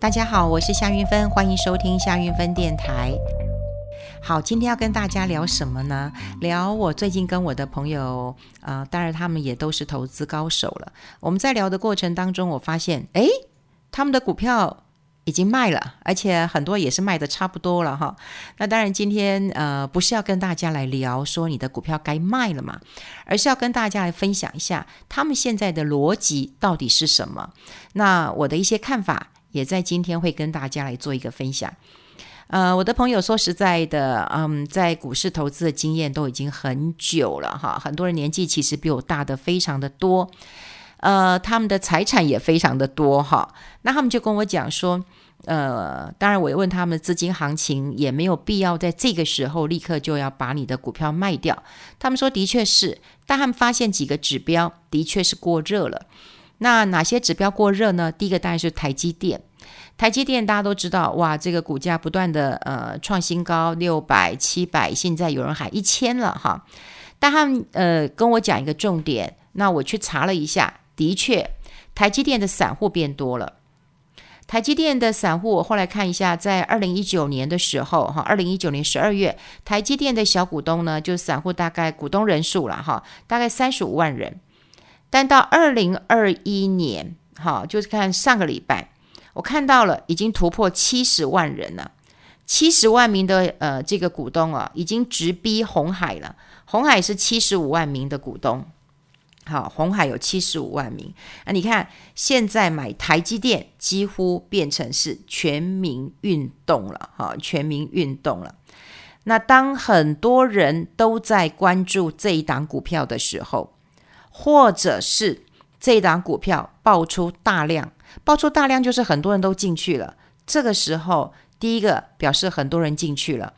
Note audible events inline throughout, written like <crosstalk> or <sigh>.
大家好，我是夏云芬，欢迎收听夏云芬电台。好，今天要跟大家聊什么呢？聊我最近跟我的朋友，呃，当然他们也都是投资高手了。我们在聊的过程当中，我发现，诶，他们的股票已经卖了，而且很多也是卖的差不多了哈。那当然，今天呃，不是要跟大家来聊说你的股票该卖了嘛，而是要跟大家来分享一下他们现在的逻辑到底是什么。那我的一些看法。也在今天会跟大家来做一个分享。呃，我的朋友说实在的，嗯，在股市投资的经验都已经很久了哈，很多人年纪其实比我大的非常的多，呃，他们的财产也非常的多哈。那他们就跟我讲说，呃，当然我也问他们资金行情，也没有必要在这个时候立刻就要把你的股票卖掉。他们说的确是，但他们发现几个指标的确是过热了。那哪些指标过热呢？第一个当然是台积电，台积电大家都知道，哇，这个股价不断的呃创新高，六百、七百，现在有人喊一千了哈。但他们呃跟我讲一个重点，那我去查了一下，的确，台积电的散户变多了。台积电的散户，我后来看一下，在二零一九年的时候哈，二零一九年十二月，台积电的小股东呢，就散户大概股东人数了哈，大概三十五万人。但到二零二一年，好，就是看上个礼拜，我看到了已经突破七十万人了，七十万名的呃这个股东啊，已经直逼红海了。红海是七十五万名的股东，好，红海有七十五万名。那你看现在买台积电几乎变成是全民运动了，哈，全民运动了。那当很多人都在关注这一档股票的时候，或者是这档股票爆出大量，爆出大量就是很多人都进去了。这个时候，第一个表示很多人进去了，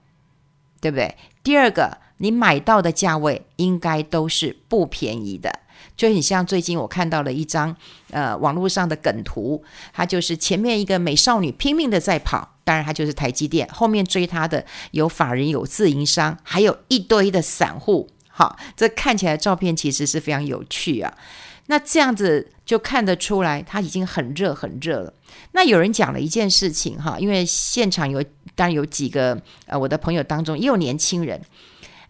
对不对？第二个，你买到的价位应该都是不便宜的。就很像最近我看到了一张呃网络上的梗图，它就是前面一个美少女拼命的在跑，当然它就是台积电，后面追她的有法人、有自营商，还有一堆的散户。好，这看起来照片其实是非常有趣啊。那这样子就看得出来，它已经很热很热了。那有人讲了一件事情哈，因为现场有当然有几个呃我的朋友当中也有年轻人，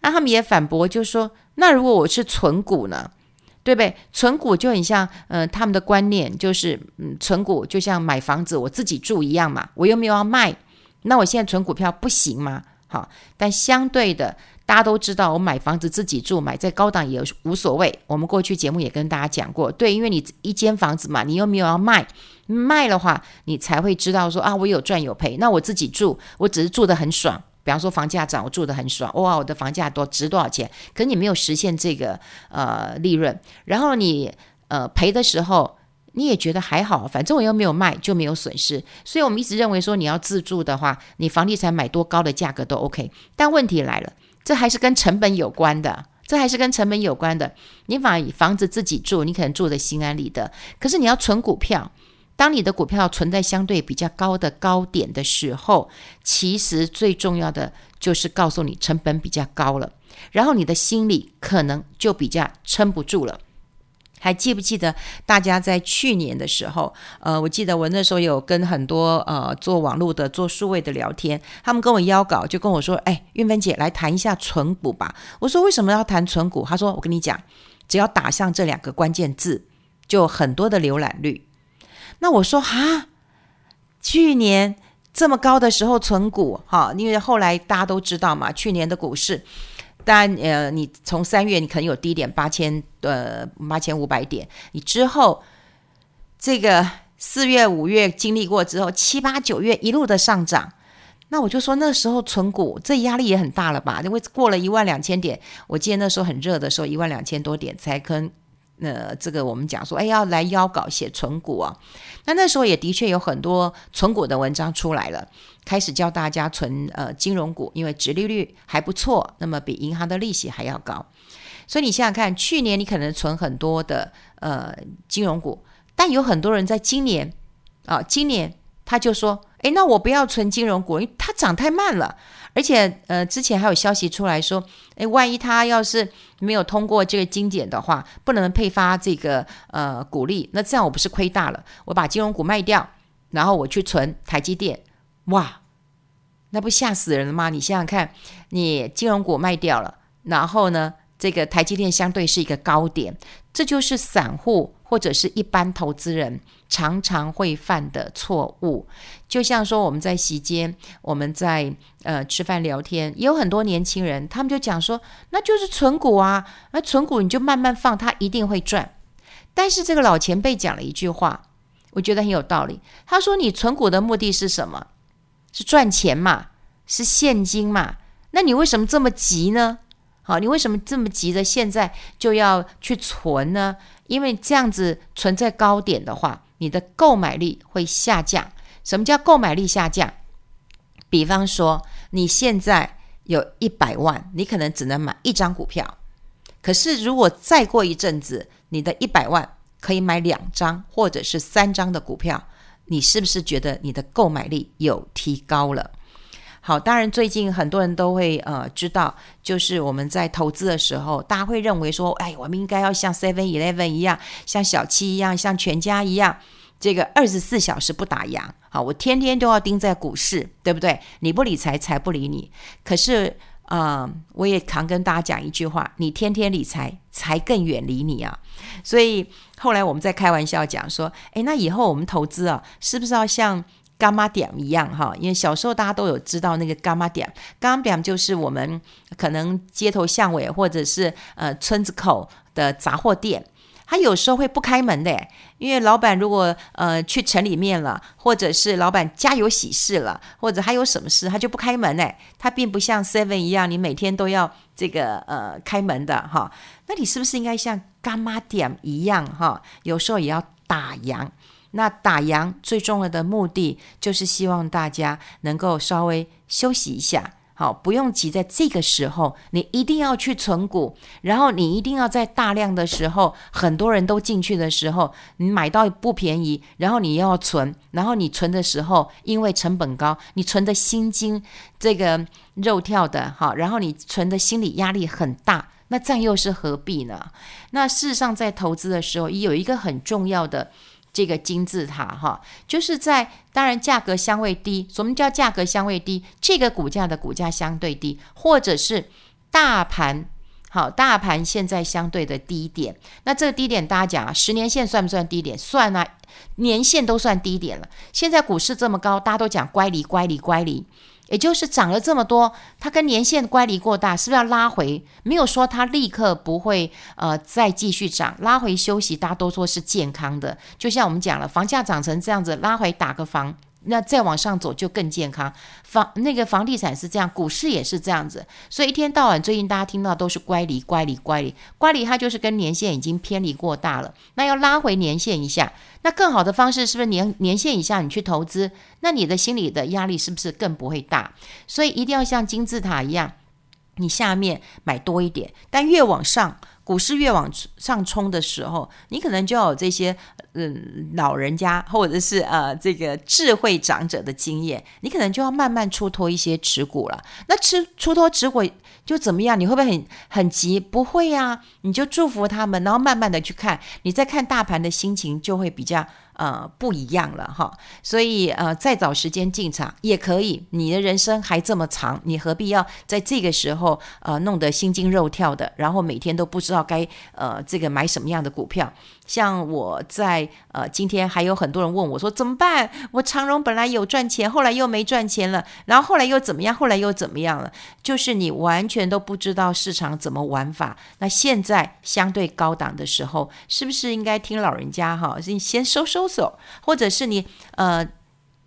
那他们也反驳，就说那如果我是存股呢，对不对？存股就很像呃他们的观念就是嗯存股就像买房子我自己住一样嘛，我又没有要卖，那我现在存股票不行吗？好，但相对的。大家都知道，我买房子自己住，买在高档也无所谓。我们过去节目也跟大家讲过，对，因为你一间房子嘛，你又没有要卖，卖的话，你才会知道说啊，我有赚有赔。那我自己住，我只是住得很爽。比方说房价涨，我住得很爽，哇，我的房价多值多少钱？可你没有实现这个呃利润，然后你呃赔的时候，你也觉得还好，反正我又没有卖，就没有损失。所以我们一直认为说，你要自住的话，你房地产买多高的价格都 OK。但问题来了。这还是跟成本有关的，这还是跟成本有关的。你把房子自己住，你可能住的心安理得。可是你要存股票，当你的股票存在相对比较高的高点的时候，其实最重要的就是告诉你成本比较高了，然后你的心里可能就比较撑不住了。还记不记得大家在去年的时候，呃，我记得我那时候有跟很多呃做网络的、做数位的聊天，他们跟我邀稿，就跟我说：“哎，运芬姐来谈一下存股吧。”我说：“为什么要谈存股？”他说：“我跟你讲，只要打上这两个关键字，就很多的浏览率。”那我说：“哈，去年这么高的时候存股，哈，因为后来大家都知道嘛，去年的股市。”但呃，你从三月你可能有低点八千呃八千五百点，你之后这个四月五月经历过之后，七八九月一路的上涨，那我就说那时候存股这压力也很大了吧？因为过了一万两千点，我记得那时候很热的时候，一万两千多点才跟。呃，这个我们讲说，哎，要来邀稿写存股啊。那那时候也的确有很多存股的文章出来了，开始教大家存呃金融股，因为殖利率还不错，那么比银行的利息还要高。所以你想想看，去年你可能存很多的呃金融股，但有很多人在今年啊，今年他就说，哎，那我不要存金融股，因为它涨太慢了。而且，呃，之前还有消息出来说，诶，万一他要是没有通过这个精简的话，不能配发这个呃股利，那这样我不是亏大了？我把金融股卖掉，然后我去存台积电，哇，那不吓死人了吗？你想想看，你金融股卖掉了，然后呢，这个台积电相对是一个高点，这就是散户或者是一般投资人常常会犯的错误。就像说我们在席间，我们在呃吃饭聊天，也有很多年轻人，他们就讲说，那就是存股啊，那存股你就慢慢放，它一定会赚。但是这个老前辈讲了一句话，我觉得很有道理。他说：“你存股的目的是什么？是赚钱嘛？是现金嘛？那你为什么这么急呢？”好，你为什么这么急的现在就要去存呢？因为这样子存在高点的话，你的购买力会下降。什么叫购买力下降？比方说，你现在有一百万，你可能只能买一张股票。可是如果再过一阵子，你的一百万可以买两张或者是三张的股票，你是不是觉得你的购买力有提高了？好，当然最近很多人都会呃知道，就是我们在投资的时候，大家会认为说，哎，我们应该要像 Seven Eleven 一样，像小七一样，像全家一样，这个二十四小时不打烊。好，我天天都要盯在股市，对不对？你不理财，财不理你。可是啊、我也常跟大家讲一句话：你天天理财，财更远离你啊。所以后来我们在开玩笑讲说，哎，那以后我们投资啊，是不是要像？干妈店一样哈，因为小时候大家都有知道那个干妈店，柑仔店就是我们可能街头巷尾或者是呃村子口的杂货店，它有时候会不开门的，因为老板如果呃去城里面了，或者是老板家有喜事了，或者还有什么事，他就不开门哎，他并不像 Seven 一样，你每天都要这个呃开门的哈，那你是不是应该像干妈店一样哈，有时候也要打烊？那打烊最重要的目的，就是希望大家能够稍微休息一下，好，不用急在这个时候，你一定要去存股，然后你一定要在大量的时候，很多人都进去的时候，你买到不便宜，然后你要存，然后你存的时候，因为成本高，你存的心惊这个肉跳的，好，然后你存的心理压力很大，那这样又是何必呢？那事实上，在投资的时候，也有一个很重要的。这个金字塔哈，就是在当然价格相对低，什么叫价格相对低？这个股价的股价相对低，或者是大盘好，大盘现在相对的低点。那这个低点大家讲啊，十年线算不算低点？算啊，年线都算低点了。现在股市这么高，大家都讲乖离，乖离，乖离。也就是涨了这么多，它跟年限乖离过大，是不是要拉回？没有说它立刻不会呃再继续涨，拉回休息，大家都说是健康的。就像我们讲了，房价涨成这样子，拉回打个房。那再往上走就更健康，房那个房地产是这样，股市也是这样子，所以一天到晚最近大家听到都是乖离、乖离、乖离、乖离，它就是跟年线已经偏离过大了，那要拉回年线一下，那更好的方式是不是年年线以下你去投资，那你的心理的压力是不是更不会大？所以一定要像金字塔一样，你下面买多一点，但越往上。股市越往上冲的时候，你可能就要有这些嗯老人家或者是呃这个智慧长者的经验，你可能就要慢慢出脱一些持股了。那吃出脱持股就怎么样？你会不会很很急？不会呀、你就祝福他们，然后慢慢的去看，你再看大盘的心情就会比较。呃，不一样了哈，所以呃，再找时间进场也可以。你的人生还这么长，你何必要在这个时候呃弄得心惊肉跳的，然后每天都不知道该呃这个买什么样的股票？像我在呃今天还有很多人问我说怎么办？我长荣本来有赚钱，后来又没赚钱了，然后后来又怎么样？后来又怎么样了？就是你完全都不知道市场怎么玩法。那现在相对高档的时候，是不是应该听老人家哈？你先收收。或者是你呃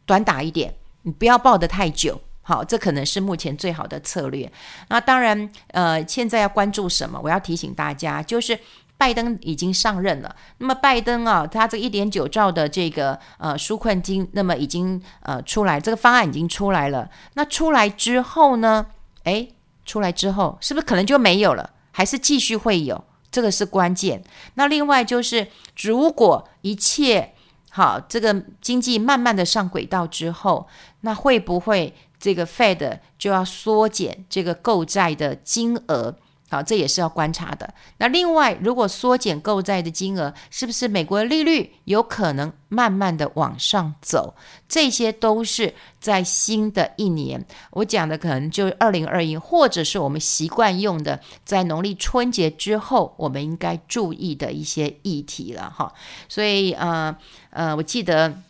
短打一点，你不要抱得太久，好，这可能是目前最好的策略。那当然，呃，现在要关注什么？我要提醒大家，就是拜登已经上任了。那么拜登啊，他这一点九兆的这个呃纾困金，那么已经呃出来，这个方案已经出来了。那出来之后呢？诶，出来之后是不是可能就没有了？还是继续会有？这个是关键。那另外就是，如果一切好，这个经济慢慢的上轨道之后，那会不会这个 Fed 就要缩减这个购债的金额？好，这也是要观察的。那另外，如果缩减购债的金额，是不是美国的利率有可能慢慢的往上走？这些都是在新的一年，我讲的可能就是二零二一，或者是我们习惯用的，在农历春节之后，我们应该注意的一些议题了哈。所以，呃呃，我记得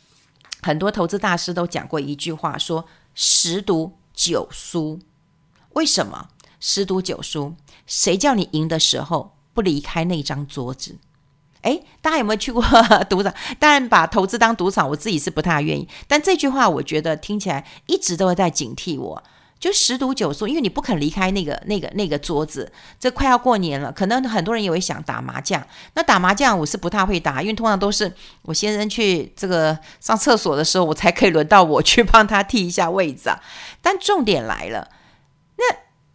很多投资大师都讲过一句话，说十赌九输，为什么？十赌九输，谁叫你赢的时候不离开那张桌子？诶，大家有没有去过 <laughs> 赌场？当然，把投资当赌场，我自己是不太愿意。但这句话，我觉得听起来一直都会在警惕我。就十赌九输，因为你不肯离开那个、那个、那个桌子。这快要过年了，可能很多人也会想打麻将。那打麻将，我是不太会打，因为通常都是我先生去这个上厕所的时候，我才可以轮到我去帮他替一下位子啊。但重点来了，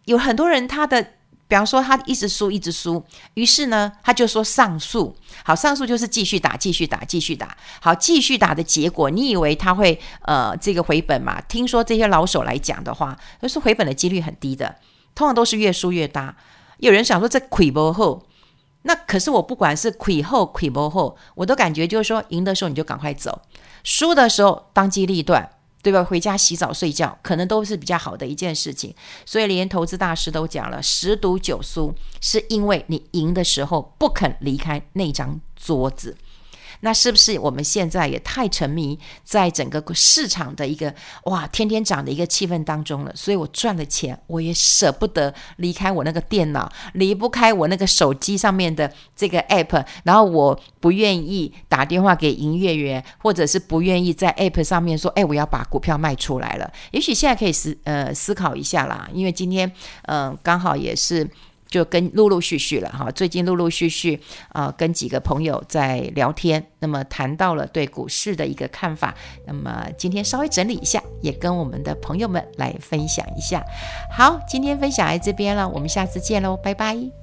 有很多人，他的比方说他一直输，一直输，于是呢，他就说上诉。好，上诉就是继续打，继续打，继续打。好，继续打的结果，你以为他会呃这个回本嘛？听说这些老手来讲的话，都是回本的几率很低的，通常都是越输越大。有人想说这亏不后，那可是我不管是亏后亏不后，我都感觉就是说赢的时候你就赶快走，输的时候当机立断。对吧？回家洗澡睡觉，可能都是比较好的一件事情。所以连投资大师都讲了，十赌九输，是因为你赢的时候不肯离开那张桌子。那是不是我们现在也太沉迷在整个市场的一个哇天天涨的一个气氛当中了？所以我赚了钱，我也舍不得离开我那个电脑，离不开我那个手机上面的这个 app，然后我不愿意打电话给营业员，或者是不愿意在 app 上面说，哎，我要把股票卖出来了。也许现在可以思呃思考一下啦，因为今天嗯、刚好也是。就跟陆陆续续了哈，最近陆陆续续啊、跟几个朋友在聊天，那么谈到了对股市的一个看法，那么今天稍微整理一下，也跟我们的朋友们来分享一下。好，今天分享在这边了，我们下次见喽，拜拜。